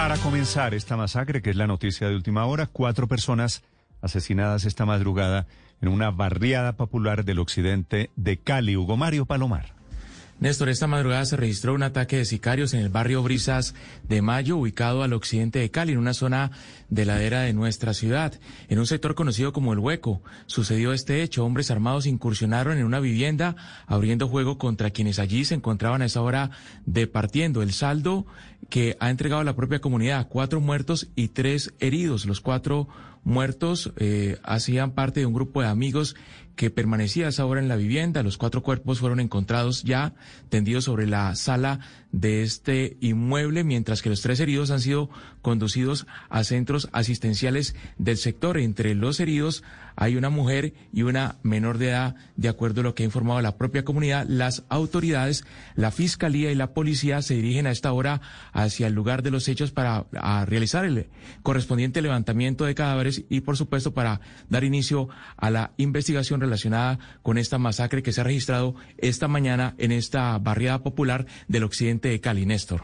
Para comenzar esta masacre, que es la noticia de última hora, cuatro personas asesinadas esta madrugada en una barriada popular del occidente de Cali. Hugo Mario Palomar. Néstor, esta madrugada se registró un ataque de sicarios en el barrio Brisas de Mayo, ubicado al occidente de Cali, en una zona de ladera de nuestra ciudad, en un sector conocido como El Hueco. Sucedió este hecho. Hombres armados incursionaron en una vivienda, abriendo juego contra quienes allí se encontraban a esa hora departiendo. El saldo que ha entregado la propia comunidad, cuatro muertos y tres heridos. Los cuatro muertos eh, hacían parte de un grupo de amigos que permanecía a esa hora en la vivienda. Los cuatro cuerpos fueron encontrados ya tendidos sobre la sala de este inmueble, mientras que los tres heridos han sido conducidos a centros asistenciales del sector. Entre los heridos hay una mujer y una menor de edad, de acuerdo a lo que ha informado la propia comunidad. Las autoridades, la fiscalía y la policía se dirigen a esta hora hacia el lugar de los hechos para realizar el correspondiente levantamiento de cadáveres y, por supuesto, para dar inicio a la investigación con esta masacre que se ha registrado esta mañana en esta barriada popular del occidente de Cali, Néstor.